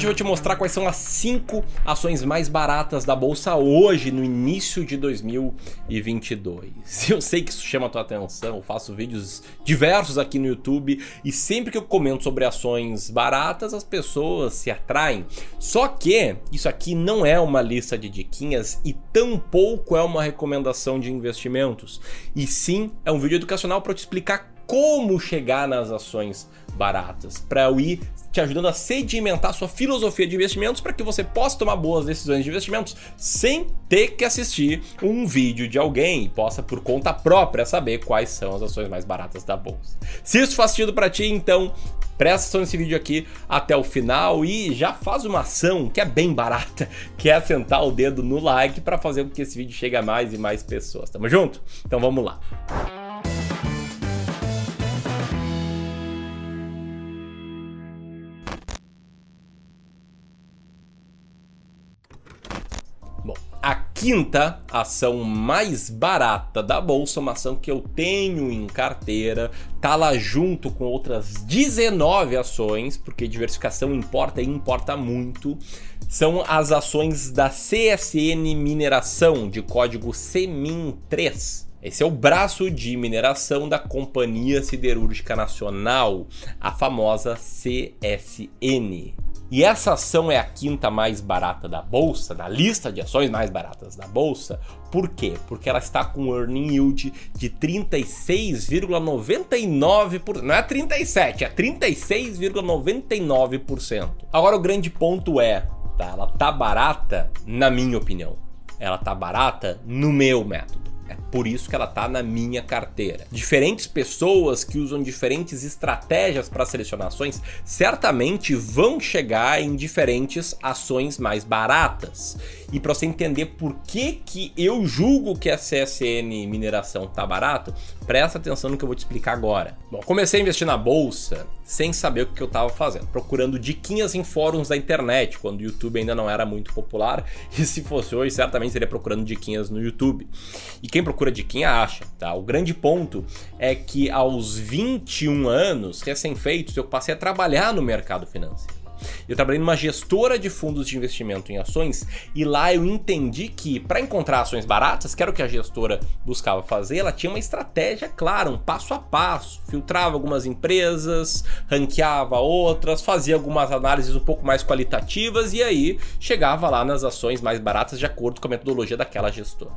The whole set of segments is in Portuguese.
hoje eu vou te mostrar quais são as 5 ações mais baratas da bolsa hoje, no início de 2022. Eu sei que isso chama a tua atenção, eu faço vídeos diversos aqui no YouTube e sempre que eu comento sobre ações baratas, as pessoas se atraem. Só que isso aqui não é uma lista de diquinhas e tampouco é uma recomendação de investimentos. E sim, é um vídeo educacional para te explicar como chegar nas ações baratas, para eu ir te ajudando a sedimentar sua filosofia de investimentos para que você possa tomar boas decisões de investimentos sem ter que assistir um vídeo de alguém e possa por conta própria saber quais são as ações mais baratas da bolsa. Se isso faz sentido para ti, então presta atenção nesse vídeo aqui até o final e já faz uma ação que é bem barata, que é sentar o dedo no like para fazer com que esse vídeo chegue a mais e mais pessoas. Tamo junto? Então vamos lá. Quinta ação mais barata da bolsa, uma ação que eu tenho em carteira, tá lá junto com outras 19 ações, porque diversificação importa e importa muito. São as ações da CSN Mineração, de código CMIN3. Esse é o braço de mineração da Companhia Siderúrgica Nacional, a famosa CSN. E essa ação é a quinta mais barata da bolsa, na lista de ações mais baratas da bolsa. Por quê? Porque ela está com earning yield de 36,99%. Não é 37, é 36,99%. Agora o grande ponto é, tá? Ela tá barata, na minha opinião. Ela tá barata no meu método. É por isso que ela está na minha carteira. Diferentes pessoas que usam diferentes estratégias para selecionar ações certamente vão chegar em diferentes ações mais baratas. E para você entender por que, que eu julgo que a CSN mineração tá barato, presta atenção no que eu vou te explicar agora. Bom, comecei a investir na bolsa sem saber o que eu estava fazendo, procurando diquinhas em fóruns da internet, quando o YouTube ainda não era muito popular, e se fosse hoje, certamente seria procurando diquinhas no YouTube. E quem procura diquinha acha, tá? O grande ponto é que aos 21 anos recém-feitos eu passei a trabalhar no mercado financeiro. Eu trabalhei numa gestora de fundos de investimento em ações e lá eu entendi que para encontrar ações baratas, que era o que a gestora buscava fazer, ela tinha uma estratégia clara, um passo a passo. Filtrava algumas empresas, ranqueava outras, fazia algumas análises um pouco mais qualitativas e aí chegava lá nas ações mais baratas de acordo com a metodologia daquela gestora.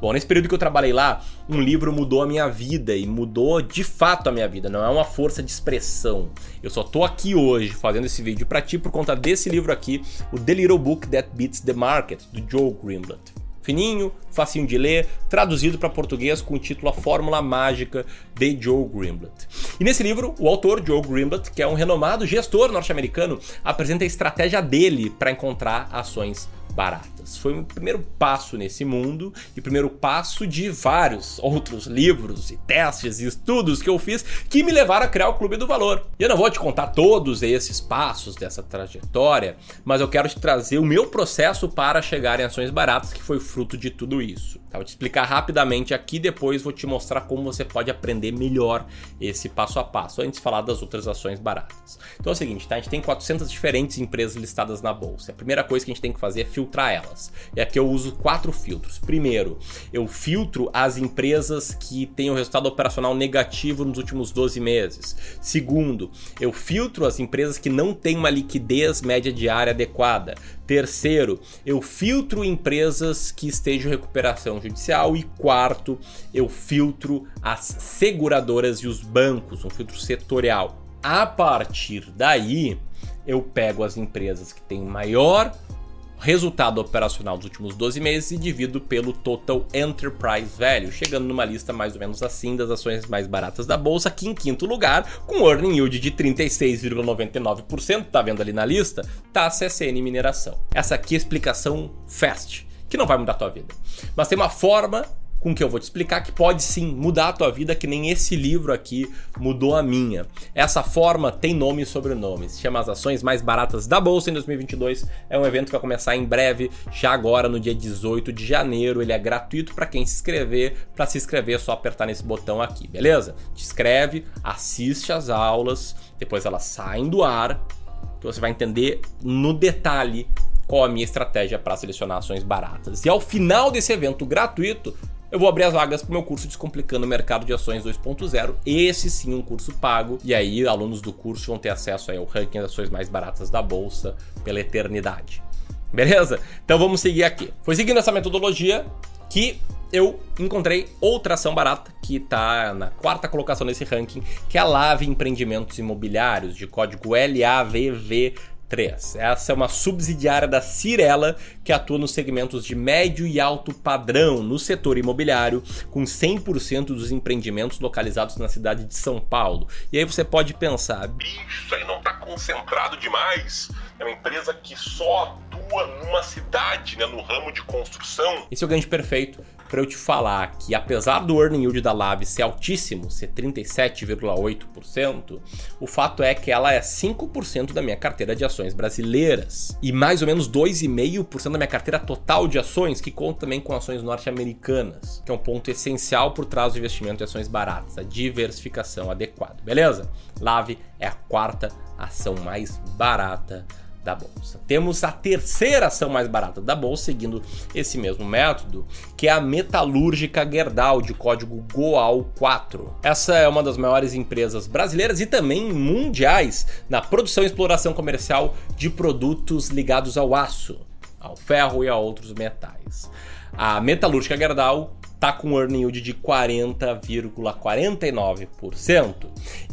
Bom, nesse período que eu trabalhei lá, um livro mudou a minha vida e mudou de fato a minha vida, não é uma força de expressão. Eu só tô aqui hoje fazendo esse vídeo para ti por conta desse livro aqui, o The Little Book That Beats the Market, do Joe Greenblatt. Fininho, facinho de ler, traduzido para português com o título A Fórmula Mágica de Joe Greenblatt. E nesse livro, o autor Joe Greenblatt, que é um renomado gestor norte-americano, apresenta a estratégia dele para encontrar ações baratas. Foi o primeiro passo nesse mundo e o primeiro passo de vários outros livros e testes e estudos que eu fiz que me levaram a criar o Clube do Valor. E eu não vou te contar todos esses passos dessa trajetória, mas eu quero te trazer o meu processo para chegar em ações baratas, que foi fruto de tudo isso. Tá? Vou te explicar rapidamente aqui, depois vou te mostrar como você pode aprender melhor esse passo a passo, antes de falar das outras ações baratas. Então é o seguinte, tá? a gente tem 400 diferentes empresas listadas na bolsa. A primeira coisa que a gente tem que fazer é filtrar elas. E aqui eu uso quatro filtros. Primeiro, eu filtro as empresas que têm um resultado operacional negativo nos últimos 12 meses. Segundo, eu filtro as empresas que não têm uma liquidez média diária adequada. Terceiro, eu filtro empresas que estejam em recuperação judicial. E quarto, eu filtro as seguradoras e os bancos, um filtro setorial. A partir daí, eu pego as empresas que têm maior resultado operacional dos últimos 12 meses e divido pelo Total Enterprise Value, chegando numa lista mais ou menos assim das ações mais baratas da bolsa, que em quinto lugar, com earning yield de 36,99%, tá vendo ali na lista, tá a CSN Mineração. Essa aqui é a explicação fast, que não vai mudar a tua vida. Mas tem uma forma com que eu vou te explicar que pode sim mudar a tua vida, que nem esse livro aqui mudou a minha. Essa forma tem nome e sobrenome, se chama As Ações Mais Baratas da Bolsa em 2022. É um evento que vai começar em breve, já agora no dia 18 de janeiro. Ele é gratuito para quem se inscrever. Para se inscrever é só apertar nesse botão aqui, beleza? Te inscreve, assiste as aulas, depois elas saem do ar que você vai entender no detalhe qual a minha estratégia para selecionar ações baratas. E ao final desse evento gratuito, eu vou abrir as vagas para o meu curso Descomplicando o Mercado de Ações 2.0. Esse sim, um curso pago. E aí, alunos do curso vão ter acesso ao ranking das ações mais baratas da bolsa pela eternidade. Beleza? Então vamos seguir aqui. Foi seguindo essa metodologia que eu encontrei outra ação barata que está na quarta colocação nesse ranking, que é a Lave Empreendimentos Imobiliários, de código LAVV 3. Essa é uma subsidiária da Cirela que atua nos segmentos de médio e alto padrão no setor imobiliário, com 100% dos empreendimentos localizados na cidade de São Paulo. E aí você pode pensar: isso aí não está concentrado demais? É uma empresa que só atua numa cidade, né, no ramo de construção. Esse é o gancho perfeito para eu te falar que apesar do earning yield da Lave ser altíssimo, ser 37,8%, o fato é que ela é 5% da minha carteira de ações brasileiras e mais ou menos 2,5% da minha carteira total de ações, que conta também com ações norte-americanas, que é um ponto essencial por trás do investimento em ações baratas, a diversificação adequada, beleza? Lave é a quarta ação mais barata da bolsa. Temos a terceira ação mais barata da bolsa, seguindo esse mesmo método, que é a metalúrgica Gerdau, de código GOAL4. Essa é uma das maiores empresas brasileiras e também mundiais na produção e exploração comercial de produtos ligados ao aço, ao ferro e a outros metais. A metalúrgica Gerdau está com um earning yield de 40,49%.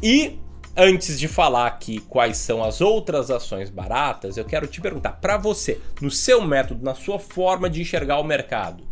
E Antes de falar aqui quais são as outras ações baratas, eu quero te perguntar para você, no seu método, na sua forma de enxergar o mercado.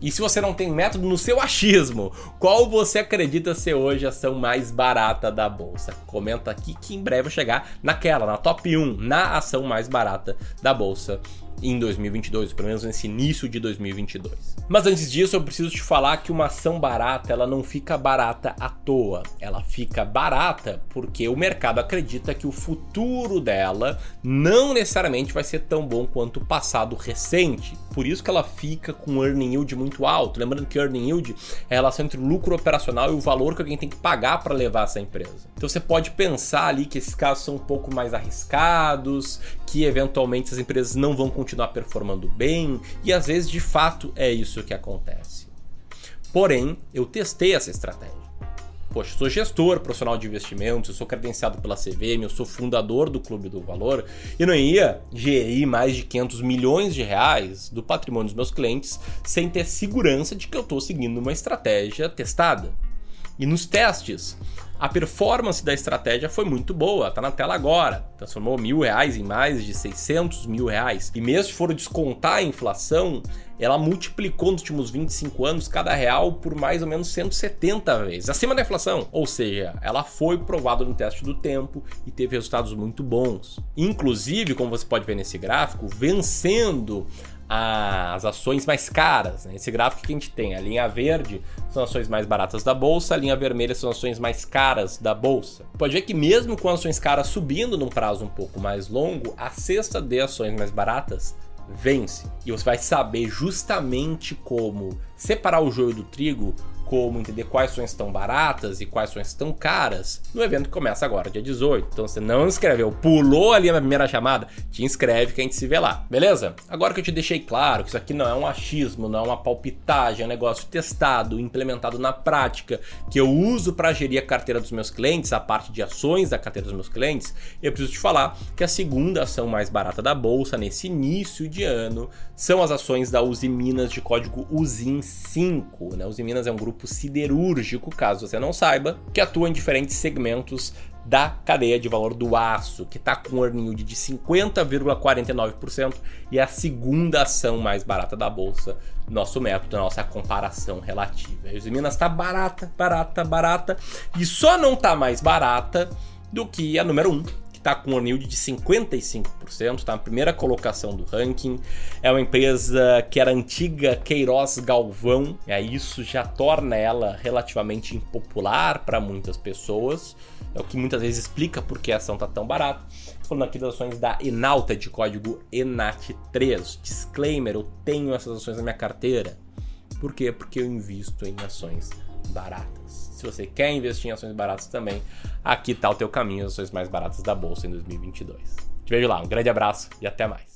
E se você não tem método no seu achismo, qual você acredita ser hoje a ação mais barata da bolsa? Comenta aqui que em breve eu chegar naquela, na top 1, na ação mais barata da bolsa em 2022, pelo menos nesse início de 2022. Mas antes disso, eu preciso te falar que uma ação barata, ela não fica barata à toa. Ela fica barata porque o mercado acredita que o futuro dela não necessariamente vai ser tão bom quanto o passado recente. Por isso que ela fica com earning yield muito alto. Lembrando que earning yield é a relação entre o lucro operacional e o valor que alguém tem que pagar para levar essa empresa. Então você pode pensar ali que esses casos são um pouco mais arriscados, que eventualmente as empresas não vão continuar performando bem, e às vezes de fato é isso que acontece. Porém, eu testei essa estratégia. Poxa, eu sou gestor profissional de investimentos, eu sou credenciado pela CVM, eu sou fundador do Clube do Valor e não ia gerir mais de 500 milhões de reais do patrimônio dos meus clientes sem ter segurança de que eu estou seguindo uma estratégia testada. E nos testes, a performance da estratégia foi muito boa, tá na tela agora. Transformou mil reais em mais de 600 mil reais. E mesmo se for descontar a inflação, ela multiplicou nos últimos 25 anos cada real por mais ou menos 170 vezes, acima da inflação. Ou seja, ela foi provada no teste do tempo e teve resultados muito bons. Inclusive, como você pode ver nesse gráfico, vencendo as ações mais caras. Né? Esse gráfico que a gente tem, a linha verde são ações mais baratas da bolsa, a linha vermelha são ações mais caras da bolsa. Pode ver que mesmo com ações caras subindo num prazo um pouco mais longo, a cesta de ações mais baratas vence. E você vai saber justamente como separar o joio do trigo como entender quais ações estão baratas e quais ações estão caras no evento que começa agora, dia 18. Então você não inscreveu, pulou ali na primeira chamada, te inscreve que a gente se vê lá, beleza? Agora que eu te deixei claro que isso aqui não é um achismo, não é uma palpitagem, é um negócio testado, implementado na prática, que eu uso para gerir a carteira dos meus clientes, a parte de ações da carteira dos meus clientes, eu preciso te falar que a segunda ação mais barata da bolsa nesse início de ano são as ações da Uzi Minas de código UZIN 5. Né? Uzi Minas é um grupo grupo siderúrgico, caso você não saiba, que atua em diferentes segmentos da cadeia de valor do aço, que está com um earning yield de 50,49% e é a segunda ação mais barata da bolsa, nosso método, nossa comparação relativa. Minas está barata, barata, barata e só não está mais barata do que a número 1, um, está com um yield de 55%, está na primeira colocação do ranking. É uma empresa que era antiga Queiroz Galvão, e aí isso já torna ela relativamente impopular para muitas pessoas. É o que muitas vezes explica por que a ação está tão barata. Falando aqui das ações da Enalta de código ENAT3. Disclaimer: eu tenho essas ações na minha carteira. Por quê? Porque eu invisto em ações baratas. Se você quer investir em ações baratas também, aqui está o teu caminho, as ações mais baratas da bolsa em 2022. Te vejo lá, um grande abraço e até mais.